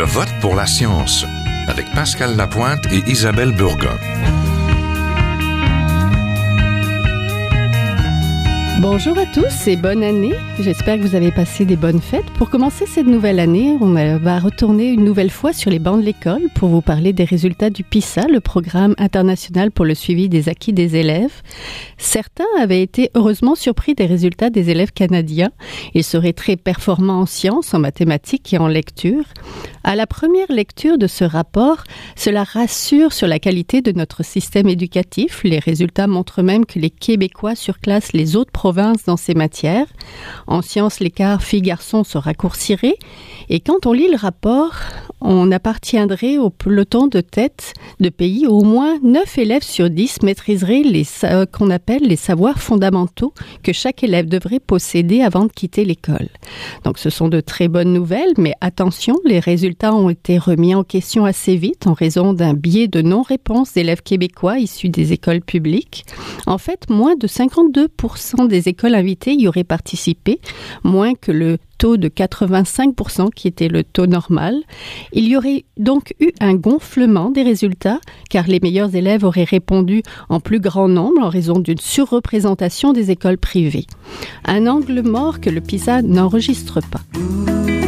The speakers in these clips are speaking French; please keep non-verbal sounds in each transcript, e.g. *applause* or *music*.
Je vote pour la science avec Pascal Lapointe et Isabelle Burgon. Bonjour à tous et bonne année. J'espère que vous avez passé des bonnes fêtes. Pour commencer cette nouvelle année, on va retourner une nouvelle fois sur les bancs de l'école pour vous parler des résultats du PISA, le programme international pour le suivi des acquis des élèves. Certains avaient été heureusement surpris des résultats des élèves canadiens. Ils seraient très performants en sciences, en mathématiques et en lecture. À la première lecture de ce rapport, cela rassure sur la qualité de notre système éducatif. Les résultats montrent même que les Québécois surclassent les autres provinces dans ces matières. En sciences, l'écart filles-garçons se raccourcirait. Et quand on lit le rapport, on appartiendrait au peloton de tête de pays où au moins 9 élèves sur 10 maîtriseraient les qu'on appelle les savoirs fondamentaux que chaque élève devrait posséder avant de quitter l'école. Donc ce sont de très bonnes nouvelles, mais attention, les résultats résultats ont été remis en question assez vite en raison d'un biais de non-réponse d'élèves québécois issus des écoles publiques. En fait, moins de 52% des écoles invitées y auraient participé, moins que le taux de 85% qui était le taux normal. Il y aurait donc eu un gonflement des résultats car les meilleurs élèves auraient répondu en plus grand nombre en raison d'une surreprésentation des écoles privées. Un angle mort que le PISA n'enregistre pas.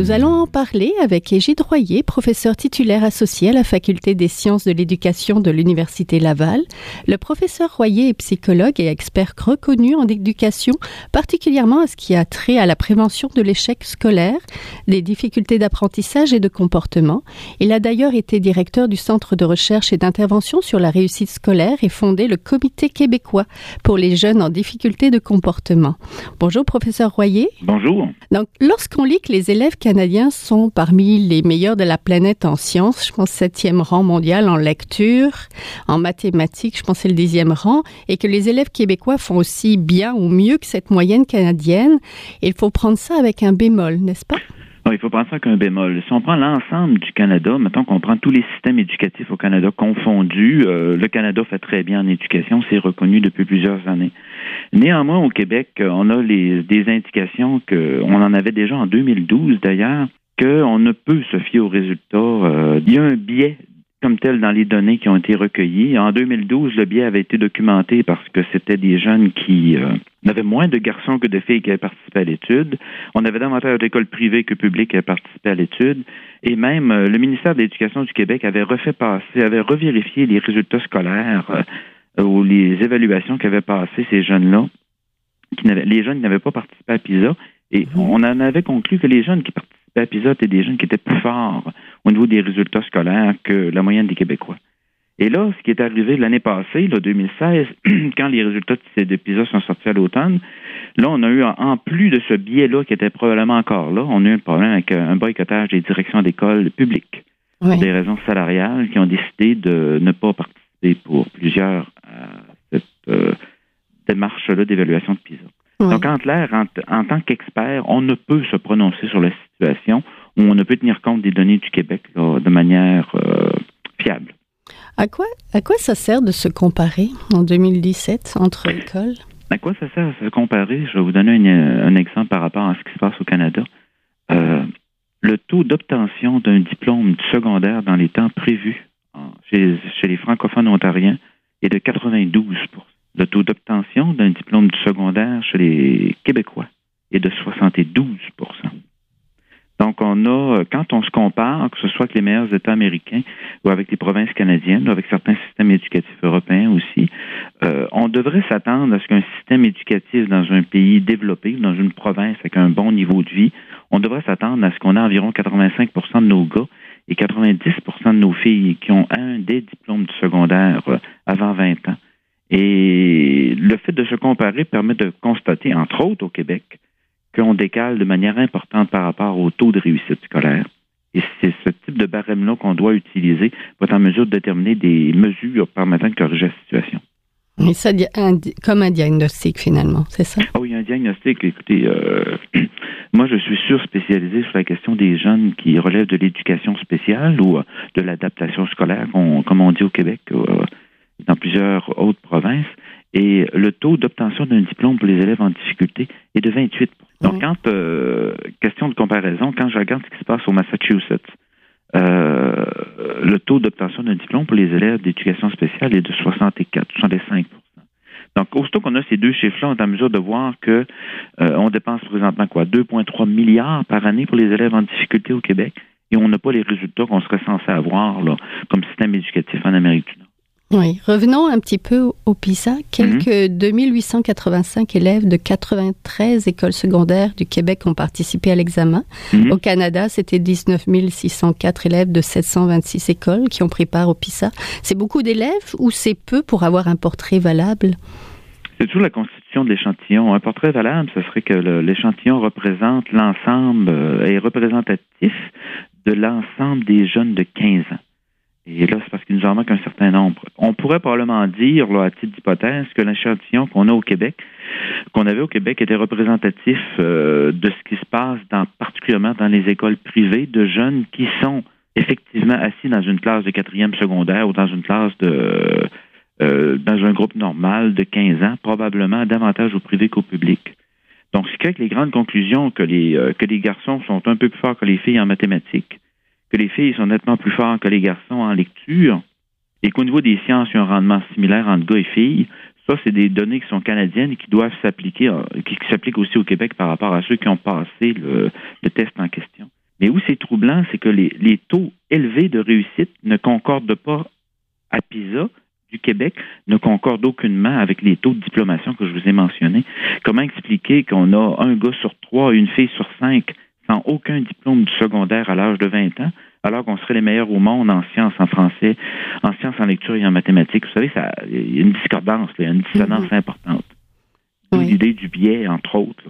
Nous allons en parler avec Égide Royer, professeur titulaire associé à la Faculté des sciences de l'éducation de l'Université Laval. Le professeur Royer est psychologue et expert reconnu en éducation, particulièrement à ce qui a trait à la prévention de l'échec scolaire, des difficultés d'apprentissage et de comportement. Il a d'ailleurs été directeur du Centre de recherche et d'intervention sur la réussite scolaire et fondé le Comité québécois pour les jeunes en difficulté de comportement. Bonjour, professeur Royer. Bonjour. Donc, lorsqu'on lit que les élèves canadiens Canadiens sont parmi les meilleurs de la planète en sciences. Je pense septième rang mondial en lecture, en mathématiques, je pense c'est le dixième rang, et que les élèves québécois font aussi bien ou mieux que cette moyenne canadienne. Il faut prendre ça avec un bémol, n'est-ce pas? Il faut prendre ça avec un bémol. Si on prend l'ensemble du Canada, mettons qu'on prend tous les systèmes éducatifs au Canada confondus, euh, le Canada fait très bien en éducation, c'est reconnu depuis plusieurs années. Néanmoins, au Québec, on a des indications qu'on en avait déjà en 2012 d'ailleurs, qu'on ne peut se fier aux résultats. Euh, il y a un biais comme tel dans les données qui ont été recueillies. En 2012, le biais avait été documenté parce que c'était des jeunes qui euh, avaient moins de garçons que de filles qui avaient participé à l'étude. On avait davantage d'écoles privées que publiques qui avaient participé à l'étude. Et même euh, le ministère de l'Éducation du Québec avait refait passer, avait revérifié les résultats scolaires euh, ou les évaluations qu'avaient passées ces jeunes-là. Qui les jeunes qui n'avaient pas participé à PISA. Et on en avait conclu que les jeunes qui participaient l'épisode étaient des jeunes qui étaient plus forts au niveau des résultats scolaires que la moyenne des Québécois. Et là, ce qui est arrivé l'année passée, là, 2016, *clears throat* quand les résultats de PISA sont sortis à l'automne, là, on a eu, en plus de ce biais-là qui était probablement encore là, on a eu un problème avec un boycottage des directions d'école publiques pour des raisons salariales qui ont décidé de ne pas participer pour plusieurs à cette euh, démarche-là d'évaluation de PISA. Donc, en clair, en, tant qu'expert, on ne peut se prononcer sur la situation ou on ne peut tenir compte des données du Québec de manière euh, fiable. À quoi, à quoi ça sert de se comparer en 2017 entre écoles? À quoi ça sert de se comparer? Je vais vous donner un, exemple par rapport à ce qui se passe au Canada. Euh, le taux d'obtention d'un diplôme secondaire dans les temps prévus chez, chez les francophones ontariens est de 92 le taux d'obtention d'un diplôme du secondaire chez les Québécois est de 72% donc, on a, quand on se compare, que ce soit avec les meilleurs États américains ou avec les provinces canadiennes, ou avec certains systèmes éducatifs européens aussi, euh, on devrait s'attendre à ce qu'un système éducatif dans un pays développé, dans une province avec un bon niveau de vie, on devrait s'attendre à ce qu'on ait environ 85% de nos gars et 90% de nos filles qui ont un des diplômes du secondaire euh, avant 20 ans. Et le fait de se comparer permet de constater, entre autres au Québec, qu'on décale de manière importante par rapport au taux de réussite scolaire. Et c'est ce type de barème-là qu'on doit utiliser pour être en mesure de déterminer des mesures permettant de corriger la situation. Mais ça, comme un diagnostic finalement, c'est ça? Ah oui, un diagnostic. Écoutez, euh, *clears throat* Moi, je suis sûr spécialisé sur la question des jeunes qui relèvent de l'éducation spéciale ou de l'adaptation scolaire, comme on dit au Québec, dans plusieurs autres provinces. Et le taux d'obtention d'un diplôme pour les élèves en difficulté est de 28% Donc, quand, euh, question de comparaison, quand je regarde ce qui se passe au Massachusetts, euh, le taux d'obtention d'un diplôme pour les élèves d'éducation spéciale est de 64, 65% donc, aussitôt qu'on a ces deux chiffres-là, on est en mesure de voir que euh, on dépense présentement quoi? 2,3 milliards par année pour les élèves en difficulté au Québec et on n'a pas les résultats qu'on serait censé avoir là, comme système éducatif en Amérique du Nord. Oui, revenons un petit peu au PISA. Quelques 2885 mhm. élèves de 93 écoles secondaires du Québec ont participé à l'examen. Mhm. Au Canada, c'était 19 604 élèves de 726 écoles qui ont pris part au PISA. C'est beaucoup d'élèves ou c'est peu pour avoir un portrait valable? C'est toujours la constitution de l'échantillon. Un portrait valable, ce serait que l'échantillon représente l'ensemble, euh, est représentatif de l'ensemble des jeunes de 15 ans. Et là, c'est parce qu'il nous en manque un certain nombre. On pourrait probablement dire, là, à titre d'hypothèse, que l'échantillon qu'on a au Québec, qu'on avait au Québec, était représentatif euh, de ce qui se passe particulièrement dans les écoles privées de jeunes qui sont effectivement assis dans une classe de quatrième secondaire ou dans une classe de euh, dans un groupe normal de 15 ans, probablement davantage au privé qu'au public. Donc, ce qui les grandes conclusions que les, euh, que les garçons sont un peu plus forts que les filles en mathématiques, que les filles sont nettement plus fortes que les garçons en lecture et qu'au niveau des sciences, il y a un rendement similaire entre gars et filles. Ça, c'est des données qui sont canadiennes et qui doivent s'appliquer, euh, qui, s'appliquent aussi au Québec par rapport à ceux qui ont passé le, test en question. Mais où c'est troublant, c'est que les, les, taux élevés de réussite ne concordent pas à PISA du Québec, ne concordent aucunement avec les taux de diplomation que je vous ai mentionnés. Comment expliquer qu'on a un gars sur trois, une fille sur cinq sans aucun diplôme du secondaire à l'âge de 20 ans, alors qu'on serait les meilleurs au monde en sciences, en français, en sciences, en lecture et en mathématiques. Vous savez, il y a une discordance, il y a une dissonance mm-hmm. importante. L'idée du biais, entre autres,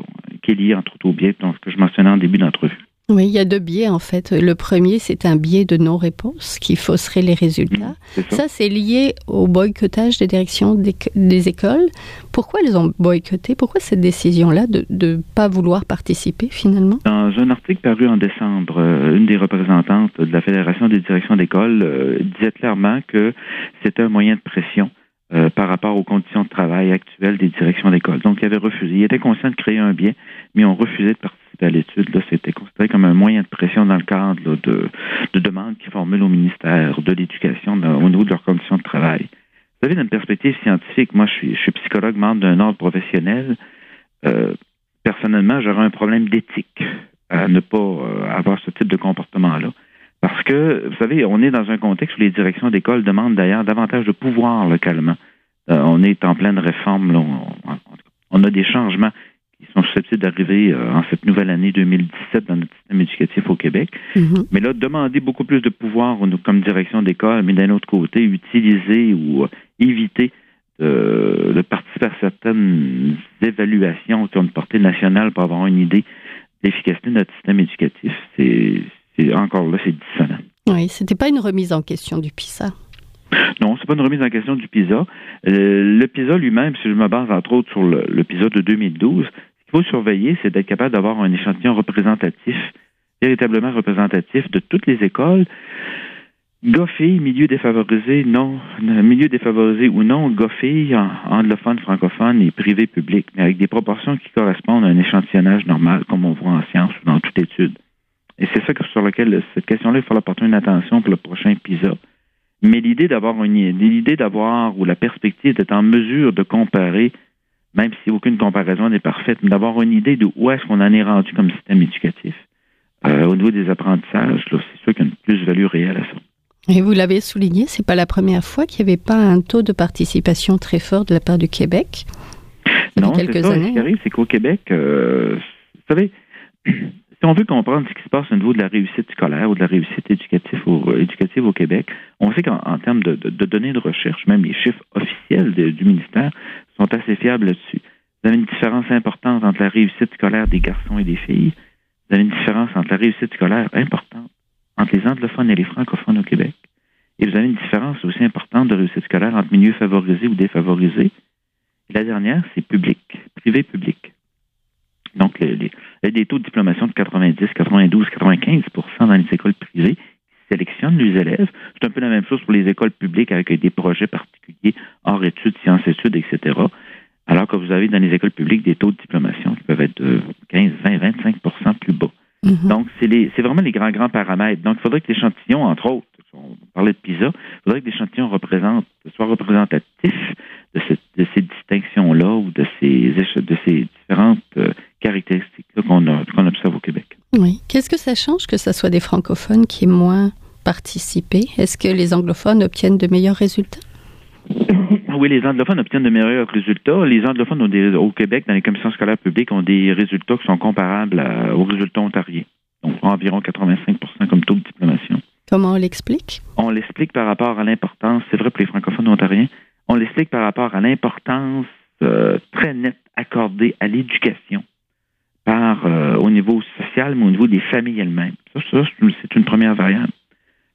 qui est liée entre autres au biais, donc, ce que je mentionnais en début d'entrevue. Oui, il y a deux biais en fait. Le premier, c'est un biais de non-réponse qui fausserait les résultats. Mmh, ça, c'est lié au boycottage des directions des, écoles. Pourquoi elles ont boycotté? Pourquoi cette décision-là de ne pas vouloir participer finalement? Dans un article paru en décembre, euh, une des représentantes de la Fédération des directions d'école euh, disait clairement que c'était un moyen de pression euh, par rapport aux conditions de travail actuelles des directions d'école. Donc, il avait refusé. Il était conscient de créer un bien, mais on refusait de participer à l'étude. Là, c'était considéré comme un moyen de pression dans le cadre de, de demandes qu'ils formulent au ministère de l'Éducation au niveau de leurs conditions de travail. Vous savez, d'une perspective scientifique, moi, je suis, je suis psychologue, membre d'un ordre professionnel. Euh, personnellement, j'aurais un problème d'éthique à ne pas euh, avoir ce type de comportement-là. Parce que, vous savez, on est dans un contexte où les directions d'école demandent d'ailleurs davantage de pouvoir localement. Euh, on est en pleine réforme. on, a des changements qui sont susceptibles d'arriver euh, en cette nouvelle année 2017 dans notre système éducatif au Québec. Mm-hmm. Mais là, demander beaucoup plus de pouvoir comme direction d'école, mais d'un autre côté, utiliser ou euh, éviter de participer à certaines évaluations qui ont une portée nationale pour avoir une idée d'efficacité de notre système éducatif, c'est encore là, c'est dissonant. Oui, c'était pas une remise en question du PISA. Non, c'est pas une remise en question du PISA. Euh, le PISA lui-même, si je me base entre autres sur le, PISA de 2012, ce qu'il faut surveiller, c'est d'être capable d'avoir un échantillon représentatif, véritablement représentatif de toutes les écoles. Goffé, milieu défavorisé, non, milieu défavorisé ou non, goffé, anglophone, francophone et privé public, mais avec des proportions qui correspondent à un échantillonnage normal, comme on voit en sciences ou dans toute étude. Et c'est ça sur lequel cette question-là, il faut apporter une attention pour le prochain PISA. Mais l'idée d'avoir une l'idée d'avoir ou la perspective d'être en mesure de comparer, même si aucune comparaison n'est parfaite, mais d'avoir une idée de où est-ce qu'on en est rendu comme système éducatif. Euh, au niveau des apprentissages, c'est sûr qu'il y a une plus-value réelle à ça. Et vous l'avez souligné, c'est pas la première fois qu'il n'y avait pas un taux de participation très fort de la part du Québec. non, c'est ça. Ce qui arrive, c'est qu'au Québec, euh, vous savez, *clears throat* si on veut comprendre ce qui se passe au niveau de la réussite scolaire ou de la réussite éducative au, au Québec, on sait qu'en termes de, données de recherche, même les chiffres officiels du ministère sont assez fiables là-dessus. Vous avez une différence importante entre la réussite scolaire des garçons et des filles. Vous avez une différence entre la réussite scolaire importante entre les anglophones et les francophones au Québec. Et vous avez une différence aussi importante de réussite scolaire entre milieux favorisés ou défavorisés. La dernière, c'est public, privé-public. Donc, les, a des taux de diplomation de 90, 92, 95% dans les écoles privées qui sélectionnent les élèves. C'est un peu la même chose pour les écoles publiques avec des projets particuliers hors études, sciences études, etc. Alors que vous avez dans les écoles publiques des taux de diplomation qui peuvent être de 15, 20, 25% plus bas. Mhm. Donc, c'est vraiment les grands, grands paramètres. Donc, il faudrait que l'échantillon, entre autres, on parlait de PISA, il faudrait que l'échantillon représente, soit représentatif de, de ces distinctions-là ou de ces, de ces différentes caractéristiques-là qu'on observe au Québec. Oui. Qu'est-ce que ça change que ce soit des francophones qui aient moins participé? Est-ce que les anglophones obtiennent de meilleurs résultats? *laughs* Oui, les anglophones obtiennent de meilleurs résultats. Les anglophones au Québec, dans les commissions scolaires publiques, ont des résultats qui sont comparables aux résultats ontariens. Donc, environ 85 comme taux de diplomation. Comment on l'explique? On l'explique par rapport à l'importance, c'est vrai pour les francophones ontariens, on l'explique par rapport à l'importance euh, très nette accordée à l'éducation euh, au niveau social, mais au niveau des familles elles-mêmes. Ça, ça c'est une première variable.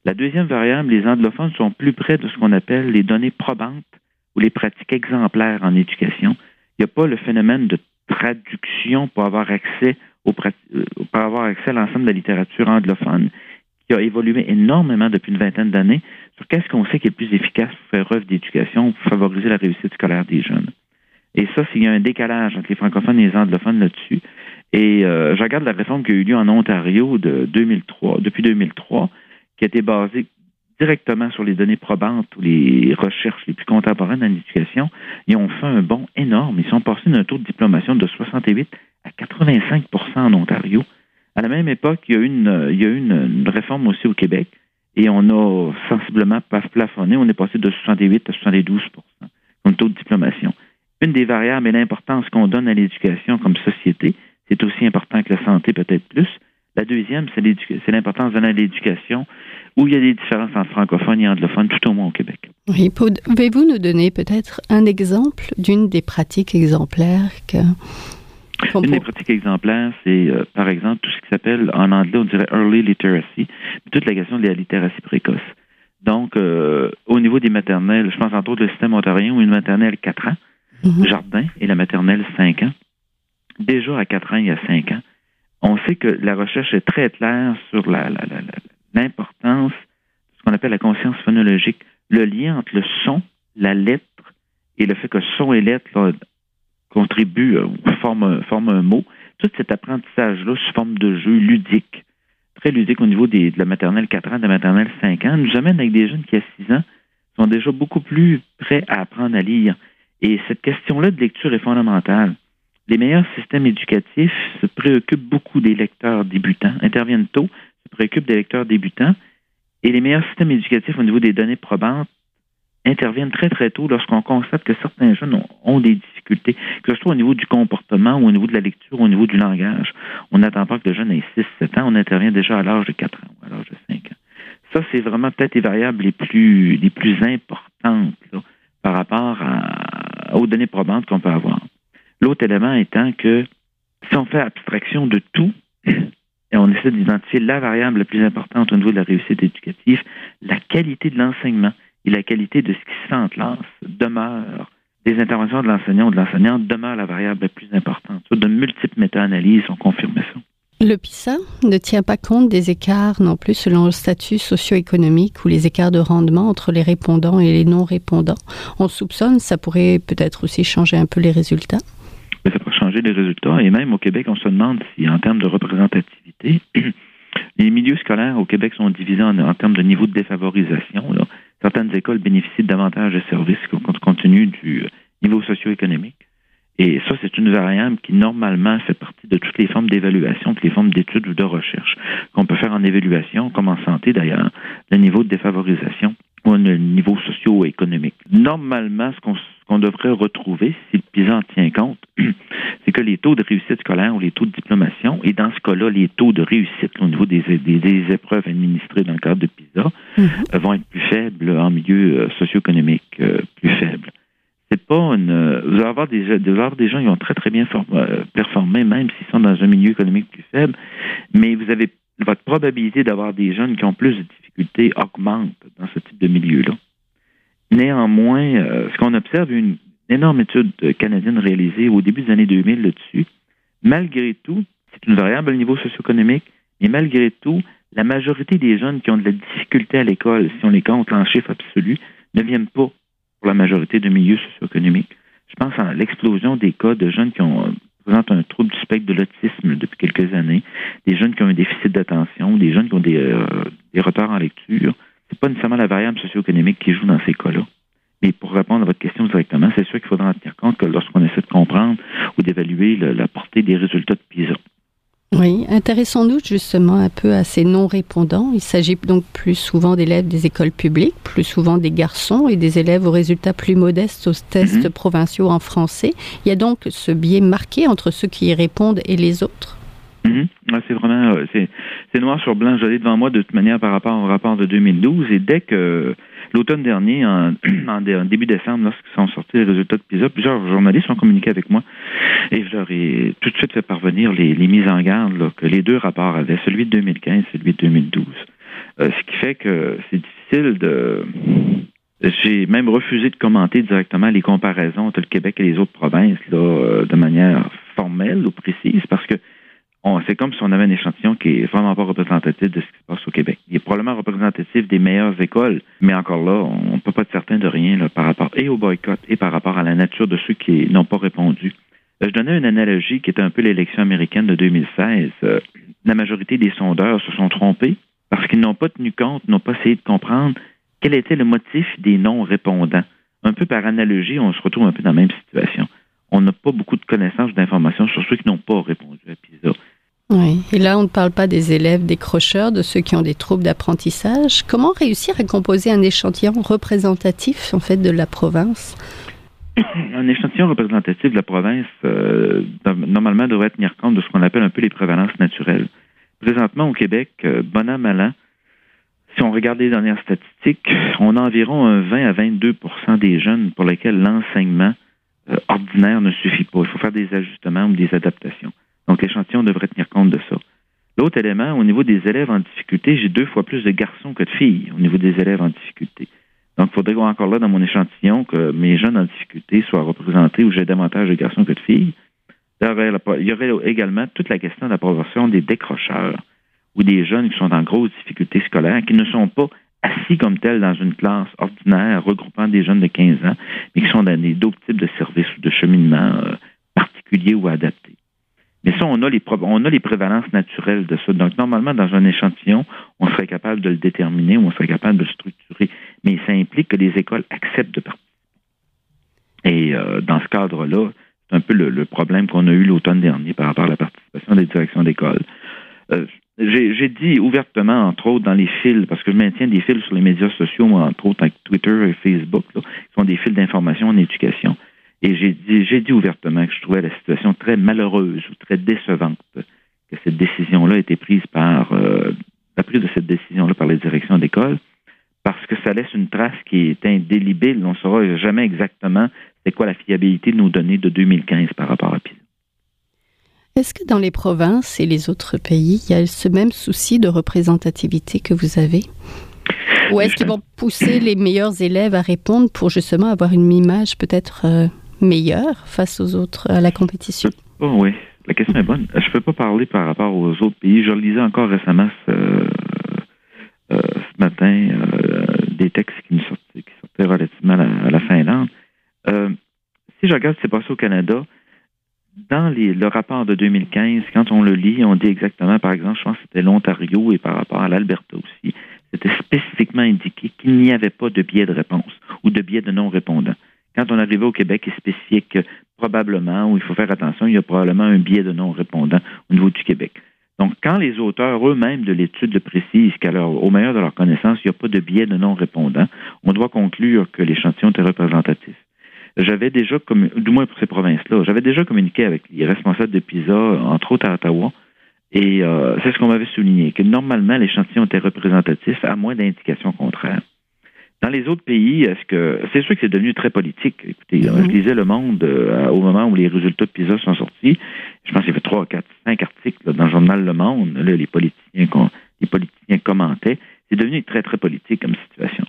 La deuxième variable, les anglophones sont plus près de ce qu'on appelle les données probantes ou les pratiques exemplaires en éducation. Il n'y a pas le phénomène de traduction pour avoir accès euh, pour avoir accès à l'ensemble de la littérature anglophone qui a évolué énormément depuis une vingtaine d'années sur qu'est-ce qu'on sait qui est le plus efficace pour faire œuvre d'éducation, pour favoriser la réussite scolaire des jeunes. Et ça, s'il y a un décalage entre les francophones et les anglophones là-dessus. Et euh, je regarde la réforme qui a eu lieu en Ontario de 2003, depuis 2003, qui a été basé directement sur les données probantes ou les recherches les plus contemporaines en éducation, ils ont fait un bond énorme. Ils sont passés d'un taux de diplomation de 68 à 85% en Ontario. À la même époque, il y a eu une, il y a une, réforme aussi au Québec et on a sensiblement plafonné. On est passé de 68 à 72% comme taux de diplomation. Une des variables est l'importance qu'on donne à l'éducation comme société. C'est aussi important que la santé, peut-être plus. La deuxième, c'est l'importance de l'éducation, où il y a des différences entre francophones et anglophones, tout au moins au Québec. Oui, pouvez-vous nous donner peut-être un exemple d'une des pratiques exemplaires que... Une des pratiques exemplaires, c'est euh, par exemple tout ce qui s'appelle en anglais, on dirait early literacy, toute la question de la littératie précoce. Donc, euh, au niveau des maternelles, je pense entre autres le système ontarien où une maternelle 4 ans, mhm. jardin, et la maternelle 5 ans. Déjà à 4 ans, y a 5 ans, on sait que la recherche est très claire sur l'importance de ce qu'on appelle la conscience phonologique, le lien entre le son, la lettre et le fait que son et lettre contribuent, euh, forment, forment un mot. Tout cet apprentissage-là sous forme de jeu ludique, très ludique au niveau de la maternelle 4 ans, de la maternelle 5 ans, nous amène avec des jeunes qui, à 6 ans, sont déjà beaucoup plus prêts à apprendre à lire. Et cette question-là de lecture est fondamentale. Les meilleurs systèmes éducatifs se préoccupent beaucoup des lecteurs débutants, interviennent tôt, se préoccupent des lecteurs débutants, et les meilleurs systèmes éducatifs au niveau des données probantes interviennent très très tôt lorsqu'on constate que certains jeunes ont, des difficultés, que ce soit au niveau du comportement ou au niveau de la lecture ou au niveau du langage. On n'attend pas que le jeune ait 6-7 ans, on intervient déjà à l'âge de 4 ans ou à l'âge de 5 ans. Ça, c'est vraiment peut-être les variables les plus, les plus importantes par rapport aux données probantes qu'on peut avoir. L'autre élément étant que si on fait abstraction de tout, et on essaie d'identifier la variable la plus importante au niveau de la réussite éducative, la qualité de l'enseignement et la qualité de ce qui se fait en classe demeure. Les interventions de l'enseignant ou de l'enseignante demeurent la variable la plus importante. De multiples méta-analyses ont confirmé ça. Le PISA ne tient pas compte des écarts non plus selon le statut socio-économique ou les écarts de rendement entre les répondants et les non-répondants. On soupçonne, ça pourrait peut-être aussi changer un peu les résultats les résultats. Et même au Québec, on se demande si, en termes de représentativité, *clears throat* les milieux scolaires au Québec sont divisés en, termes de niveau de défavorisation. Certaines écoles bénéficient davantage de services compte tenu du euh, niveau socio-économique. Et ça, c'est une variable qui, normalement, fait partie de toutes les formes d'évaluation, toutes les formes d'études ou de recherche qu'on peut faire en évaluation, comme en santé d'ailleurs, le niveau de défavorisation ou le niveau socio-économique. Normalement, ce qu'on qu'on devrait retrouver, si le PISA en tient compte, *clears throat* c'est que les taux de réussite scolaire ou les taux de diplomation, et dans ce cas-là, les taux de réussite au niveau des, des, épreuves administrées dans le cadre de PISA, mhm. euh, vont être plus faibles en milieu euh, socio-économique, euh, plus faible. C'est pas une. Vous allez avoir des, avoir des gens qui ont très très bien performé, même s'ils sont dans un milieu économique plus faible, mais vous avez votre probabilité d'avoir des jeunes qui ont plus de difficultés augmente dans ce type de milieu-là. Néanmoins, euh, ce qu'on observe, une énorme étude canadienne réalisée au début des années 2000 là-dessus, malgré tout, c'est une variable au niveau socio-économique, mais malgré tout, la majorité des jeunes qui ont de la difficulté à l'école, si on les compte en chiffre absolu, ne viennent pas pour la majorité de milieux socio-économiques. Je pense à l'explosion des cas de jeunes qui ont présentent un trouble du spectre de l'autisme depuis quelques années, des jeunes qui ont un déficit d'attention, des jeunes qui ont des, euh, des retards en lecture. C'est pas nécessairement la variable socio-économique qui joue dans ces cas-là. Mais pour répondre à votre question directement, c'est sûr qu'il faudra en tenir compte que lorsqu'on essaie de comprendre ou d'évaluer la portée des résultats de PISA. Oui, intéressons-nous justement un peu à ces non-répondants. Il s'agit donc plus souvent d'élèves des écoles publiques, plus souvent des garçons et des élèves aux résultats plus modestes aux tests mhm. provinciaux en français. Il y a donc ce biais marqué entre ceux qui y répondent et les autres. Mhm. c'est vraiment euh, c'est noir sur blanc. J'allais devant moi de toute manière par rapport au rapport de 2012 et dès que l'automne dernier, *clears throat* en, début décembre, lorsqu'ils sont sortis les résultats de PISA, plusieurs journalistes ont communiqué avec moi et je leur ai tout de suite fait parvenir les, mises en garde que les deux rapports avaient, celui de 2015 et celui de 2012. Euh, ce qui fait que c'est difficile de... J'ai même refusé de commenter directement les comparaisons entre le Québec et les autres provinces là, euh, de manière formelle ou précise parce que c'est comme si on avait un échantillon qui est vraiment pas représentatif de ce qui se passe au Québec. Il est probablement représentatif des meilleures écoles, mais encore là, on ne peut pas être certain de rien par rapport et au boycott et par rapport à la nature de ceux qui n'ont pas répondu. Euh, je donnais une analogie qui est un peu l'élection américaine de 2016. Euh, la majorité des sondeurs se sont trompés parce qu'ils n'ont pas tenu compte, n'ont pas essayé de comprendre quel était le motif des non-répondants. Un peu par analogie, on se retrouve un peu dans la même situation. On n'a pas beaucoup de connaissances d'informations sur ceux qui n'ont pas répondu à PISA. Oui, et là, on ne parle pas des élèves décrocheurs, de ceux qui ont des troubles d'apprentissage. Comment réussir à composer un échantillon représentatif, en fait, de la province? *coughs* Un échantillon représentatif de la province, euh, normalement, devrait tenir compte de ce qu'on appelle un peu les prévalences naturelles. Présentement, au Québec, euh, bon an, mal an, si on regarde les dernières statistiques, on a environ un 20 à 22% des jeunes pour lesquels l'enseignement euh, ordinaire ne suffit pas. Il faut faire des ajustements ou des adaptations. Donc, l'échantillon devrait tenir compte de ça. L'autre élément, au niveau des élèves en difficulté, j'ai deux fois plus de garçons que de filles au niveau des élèves en difficulté. Donc, il faudrait encore là dans mon échantillon que mes jeunes en difficulté soient représentés où j'ai davantage de garçons que de filles. Il y aurait également toute la question de la proportion des décrocheurs ou des jeunes qui sont en grosse difficulté scolaire, qui ne sont pas assis comme tels dans une classe ordinaire regroupant des jeunes de 15 ans, mais qui sont dans d'autres types de services ou de cheminement euh, particuliers ou adaptés. Mais ça, on a les, on a les prévalences naturelles de ça. Donc, normalement, dans un échantillon, on serait capable de le déterminer ou on serait capable de le structurer. Mais ça implique que les écoles acceptent de participer. Et euh, dans ce cadre-là, c'est un peu le, problème qu'on a eu l'automne dernier par rapport à la participation des directions d'école. Euh, j'ai dit ouvertement, entre autres, dans les fils, parce que je maintiens des fils sur les médias sociaux, entre autres avec Twitter et Facebook, qui sont des fils d'information en éducation. Et j'ai dit, j'ai dit ouvertement que je trouvais la situation très malheureuse ou très décevante que cette décision-là ait été prise par euh, la prise de cette décision-là par les directions d'école, parce que ça laisse une trace qui est indélébile. On ne saura jamais exactement c'est quoi la fiabilité de nos données de 2015 par rapport à PISA. Est-ce que dans les provinces et les autres pays, il y a ce même souci de représentativité que vous avez? Ou est-ce qu'ils vont pousser les meilleurs élèves à répondre pour justement avoir une image peut-être euh, meilleur face aux autres à la compétition? Oh, oui, la question est bonne. Je ne peux pas parler par rapport aux autres pays. Je lisais encore récemment ce, euh, matin euh, des textes qui, sortaient, qui relativement à la, Finlande. Euh, si je regarde ce qui s'est passé au Canada, dans le rapport de 2015, quand on le lit, on dit exactement, par exemple, je pense que c'était l'Ontario et par rapport à l'Alberta aussi, c'était spécifiquement indiqué qu'il n'y avait pas de biais de réponse ou de biais de non-répondant. Quand on arrivait au Québec, il spécifiait que probablement, ou il faut faire attention, il y a probablement un biais de non-répondant au niveau du Québec. Donc, quand les auteurs eux-mêmes de l'étude précisent qu'au meilleur de leur connaissance, il n'y a pas de biais de non-répondant, on doit conclure que l'échantillon est représentatif. J'avais déjà, du moins pour ces provinces-là, j'avais déjà communiqué avec les responsables de PISA, entre autres à Ottawa, et euh, c'est ce qu'on m'avait souligné, que normalement l'échantillon était représentatif à moins d'indications contraires. Dans les autres pays, est-ce que c'est sûr que c'est devenu très politique. Écoutez, je lisais Le Monde euh, au moment où les résultats de PISA sont sortis. Je pense qu'il y avait trois, quatre, cinq articles dans le journal Le Monde. Là, les politiciens, les politiciens commentaient. C'est devenu très, très politique comme situation.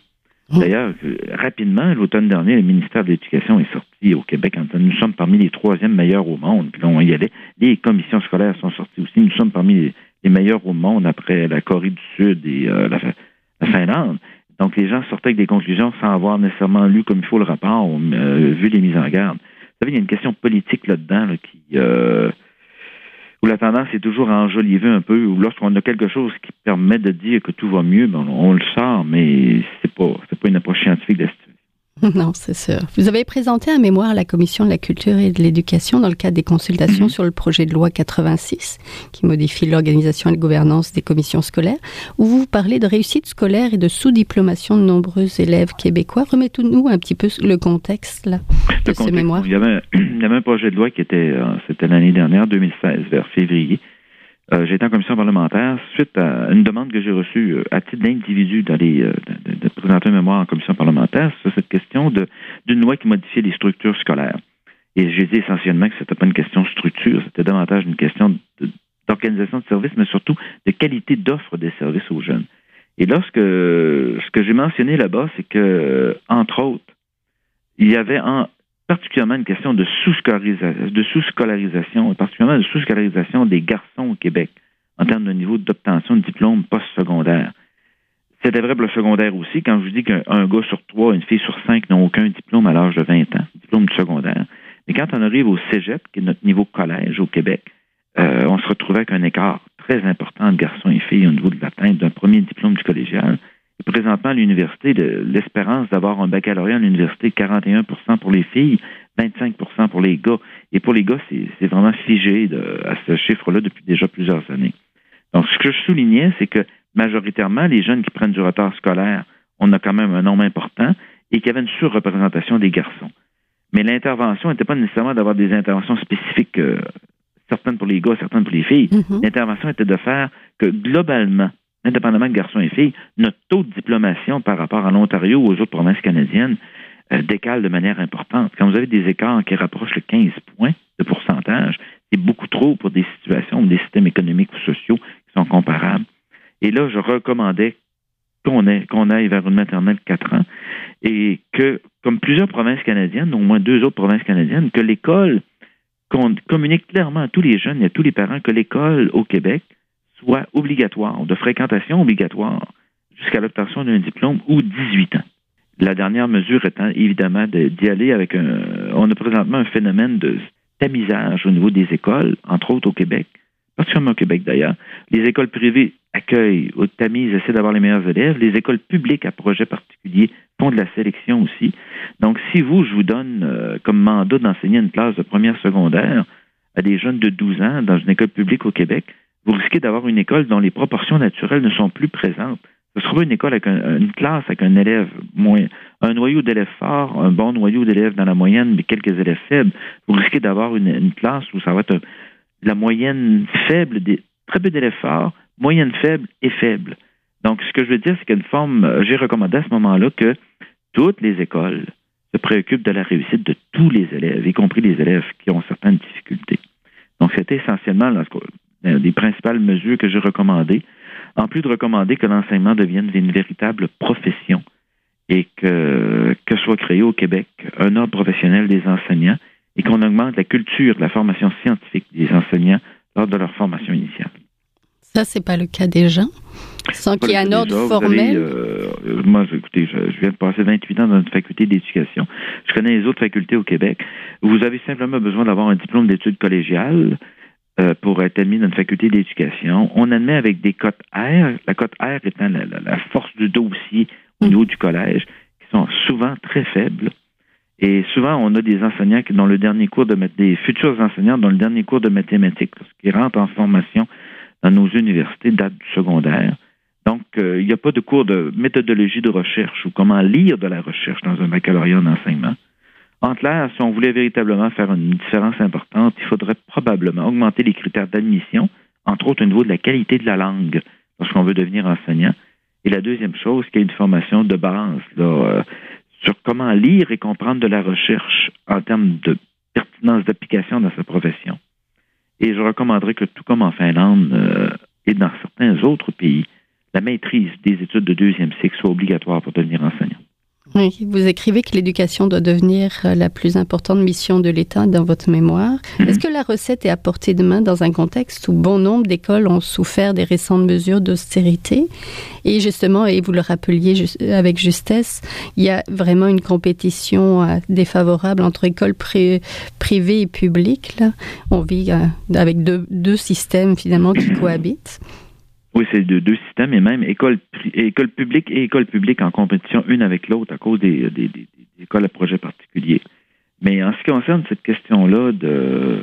Mmh. D'ailleurs, rapidement, l'automne dernier, le ministère de l'Éducation est sorti au Québec en disant nous sommes parmi les troisièmes meilleurs au monde. Puis là, on y allait. Les commissions scolaires sont sorties aussi. Nous sommes parmi les, meilleurs au monde après la Corée du Sud et euh, la, Finlande. Donc, les gens sortaient avec des conclusions sans avoir nécessairement lu comme il faut le rapport, euh, vu les mises en garde. Vous savez, il y a une question politique là-dedans qui, euh, où la tendance est toujours à enjoliver un peu, ou lorsqu'on a quelque chose qui permet de dire que tout va mieux, ben, on, le sort, mais c'est pas, c'est pas une approche scientifique de. *laughs* Non, c'est sûr. Vous avez présenté un mémoire à la Commission de la culture et de l'éducation dans le cadre des consultations mhm. sur le projet de loi 86 qui modifie l'organisation et la gouvernance des commissions scolaires, où vous parlez de réussite scolaire et de sous-diplomation de nombreux élèves québécois. Remettez-nous un petit peu le contexte là, de ce mémoire. Il y, avait, il y avait un projet de loi qui était, euh, c'était l'année dernière, 2016, vers février, j'ai été en commission parlementaire suite à une demande que j'ai reçue euh, à titre d'individu d'aller euh, de, présenter un mémoire en commission parlementaire sur cette question d'une loi qui modifiait les structures scolaires. Et j'ai dit essentiellement que ce n'était pas une question de structure, c'était davantage une question d'organisation de, services, mais surtout de qualité d'offre des services aux jeunes. Et lorsque ce que j'ai mentionné là-bas, c'est que, entre autres, il y avait en, particulièrement une question de sous-scolarisation, sous-scolarisation, particulièrement de sous-scolarisation des garçons au Québec en termes de niveau d'obtention de diplôme post-secondaire. C'était vrai pour le secondaire aussi, quand je vous dis qu'un gars sur trois, une fille sur cinq n'ont aucun diplôme à l'âge de 20 ans, diplôme du secondaire. Mais quand on arrive au cégep, qui est notre niveau collège au Québec, euh, on se retrouvait avec un écart très important de garçons et filles au niveau de l'atteinte d'un premier diplôme du collégial présentement, à l'université, l'espérance d'avoir un baccalauréat à l'université, 41% pour les filles, 25% pour les gars. Et pour les gars, c'est vraiment figé à ce chiffre-là depuis déjà plusieurs années. Donc, ce que je soulignais, c'est que majoritairement, les jeunes qui prennent du retard scolaire, on a quand même un nombre important et qu'il y avait une surreprésentation des garçons. Mais l'intervention n'était pas nécessairement d'avoir des interventions spécifiques, euh, certaines pour les gars, certaines pour les filles. Mm-hmm. L'intervention était de faire que globalement, indépendamment de garçons et filles, notre taux de diplomation par rapport à l'Ontario ou aux autres provinces canadiennes euh, décale de manière importante. Quand vous avez des écarts qui rapprochent le 15 points de pourcentage, c'est beaucoup trop pour des situations ou des systèmes économiques ou sociaux qui sont comparables. Et là, je recommandais qu'on aille vers une maternelle 4 ans et que, comme plusieurs provinces canadiennes, au moins deux autres provinces canadiennes, que l'école qu'on communique clairement à tous les jeunes et à tous les parents que l'école au Québec soit obligatoire, de fréquentation obligatoire jusqu'à l'obtention d'un diplôme ou 18 ans. La dernière mesure étant évidemment d'y aller avec un. On a présentement un phénomène de tamisage au niveau des écoles, entre autres au Québec, particulièrement au Québec d'ailleurs. Les écoles privées accueillent, tamisent, essaient d'avoir les meilleurs élèves. Les écoles publiques à projet particulier font de la sélection aussi. Donc, si vous, je vous donne euh, comme mandat d'enseigner une classe de première secondaire à des jeunes de 12 ans dans une école publique au Québec, vous risquez d'avoir une école dont les proportions naturelles ne sont plus présentes. Ce sera une école avec une classe avec un élève moins, un noyau d'élèves forts, un bon noyau d'élèves dans la moyenne, mais quelques élèves faibles. Vous risquez d'avoir une, classe où ça va être la moyenne faible, des, très peu d'élèves forts, moyenne faible et faible. Donc, ce que je veux dire, c'est qu'une forme, j'ai recommandé à ce moment-là que toutes les écoles se préoccupent de la réussite de tous les élèves, y compris les élèves qui ont certaines difficultés. Donc, c'était essentiellement euh, des principales mesures que j'ai recommandées, en plus de recommander que l'enseignement devienne une véritable profession et que, que soit créé au Québec un ordre professionnel des enseignants et qu'on augmente la culture de la formation scientifique des enseignants lors de leur formation initiale. Ça, c'est pas le cas des gens, sans qu'il y ait un ordre formel. Euh, moi, écoutez, je, je, viens de passer 28 ans dans une faculté d'éducation. Je connais les autres facultés au Québec. Vous avez simplement besoin d'avoir un diplôme d'études collégiales euh, pour être admis dans une faculté d'éducation. On admet avec des cotes R, la cote R étant la, force du dossier au niveau du collège, qui sont souvent très faibles. Et souvent, on a des enseignants qui, dans le dernier cours de des futurs enseignants dans le dernier cours de mathématiques, qui rentrent en formation dans nos universités, date du secondaire. Donc, euh, il n'y a pas de cours de méthodologie de recherche ou comment lire de la recherche dans un baccalauréat en enseignement. En si on voulait véritablement faire une différence importante, il faudrait probablement augmenter les critères d'admission, entre autres au niveau de la qualité de la langue, lorsqu'on veut devenir enseignant. Et la deuxième chose, qu'il y ait une formation de base euh, sur comment lire et comprendre de la recherche en termes de pertinence d'application dans sa profession. Et je recommanderais que, tout comme en Finlande euh, et dans certains autres pays, la maîtrise des études de deuxième cycle soit obligatoire pour devenir enseignant. Oui, vous écrivez que l'éducation doit devenir la plus importante mission de l'État dans votre mémoire. Mhm. Est-ce que la recette est à portée de main dans un contexte où bon nombre d'écoles ont souffert des récentes mesures d'austérité? Et justement, et vous le rappeliez avec justesse, il y a vraiment une compétition euh, défavorable entre écoles privées et publiques. Là. On vit euh, avec deux, deux systèmes finalement qui cohabitent. Oui, c'est de deux systèmes et même école, école publique et école publique en compétition une avec l'autre à cause des, des, des, écoles à projet particulier. Mais en ce qui concerne cette question-là, de,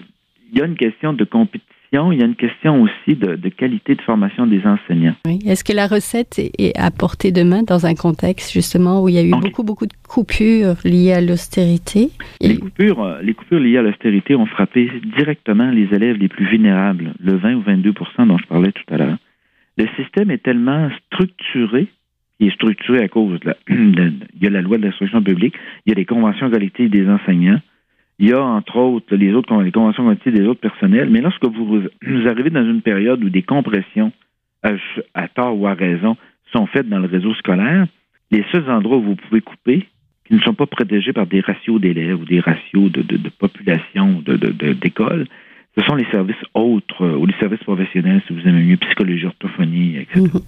il y a une question de compétition, il y a une question aussi de, de qualité de formation des enseignants. Oui. Est-ce que la recette est à portée de main dans un contexte justement où il y a eu beaucoup, beaucoup de coupures liées à l'austérité? Les, coupures, euh, les coupures liées à l'austérité ont frappé directement les élèves les plus vulnérables, le 20 ou 22 dont je parlais tout à l'heure le système est tellement structuré, il est structuré à cause de, la, *clears throat* il y a la loi de l'instruction publique, il y a les conventions collectives des enseignants, il y a entre autres les autres les conventions collectives des autres personnels, mais lorsque vous, vous arrivez dans une période où des compressions à, tort ou à raison sont faites dans le réseau scolaire, les seuls endroits où vous pouvez couper, qui ne sont pas protégés par des ratios d'élèves ou des ratios de, de, de population d'écoles, ce sont les services autres euh, ou les services professionnels, si vous aimez mieux, psychologie, orthophonie, etc. Mhm.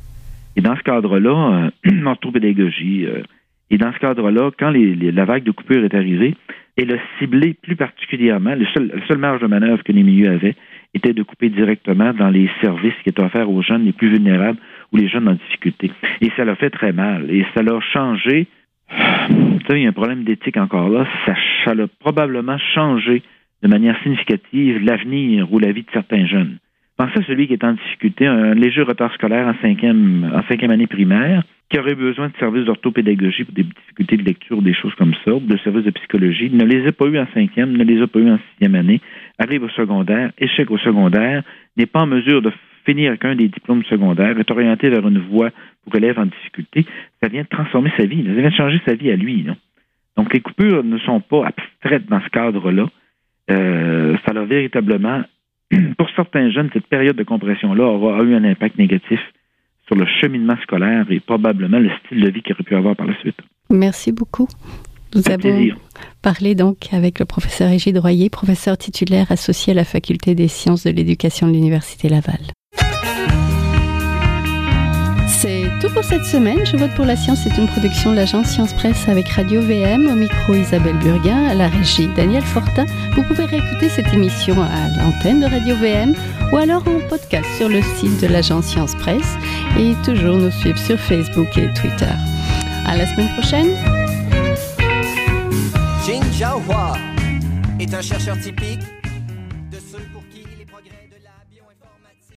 Et dans ce cadre-là, euh, *clears throat* orthopédagogie, euh, et dans ce cadre-là, quand la vague de coupure est arrivée, elle a ciblé plus particulièrement, le seul, la seule marge de manœuvre que les milieux avaient était de couper directement dans les services qui étaient offerts aux jeunes les plus vulnérables ou les jeunes en difficulté. Et ça l'a fait très mal. Et ça l'a changé. *sighs* il y a un problème d'éthique encore là. Ça, ça l'a probablement changé de manière significative l'avenir ou la vie de certains jeunes. Pensez à celui qui est en difficulté, un léger retard scolaire en cinquième, en cinquième année primaire, qui aurait besoin de services d'orthopédagogie pour des difficultés de lecture, des choses comme ça, de services de psychologie, ne les a pas eu en cinquième, ne les a pas eu en sixième année, arrive au secondaire, échec au secondaire, n'est pas en mesure de finir avec un des diplômes secondaires, est orienté vers une voie pour élèves en difficulté, ça vient de transformer sa vie, ça vient de changer sa vie à lui. Donc les coupures ne sont pas abstraites dans ce cadre-là. Euh, ça a véritablement, *clears throat* pour certains jeunes, cette période de compression-là aura eu un impact négatif sur le cheminement scolaire et probablement le style de vie qu'il aurait pu avoir par la suite. Merci beaucoup. Nous avons parlé donc avec le professeur Égide Royer, professeur titulaire associé à la Faculté des sciences de l'éducation de l'Université Laval. Tout pour cette semaine. Je vote pour la science. C'est une production de l'agence Science Presse avec Radio VM. Au micro, Isabelle Burguin. À la régie, Daniel Fortin. Vous pouvez réécouter cette émission à l'antenne de Radio VM ou alors en podcast sur le site de l'agence Science Presse et toujours nous suivre sur Facebook et Twitter. À la semaine prochaine. Jin Jiahua est un chercheur typique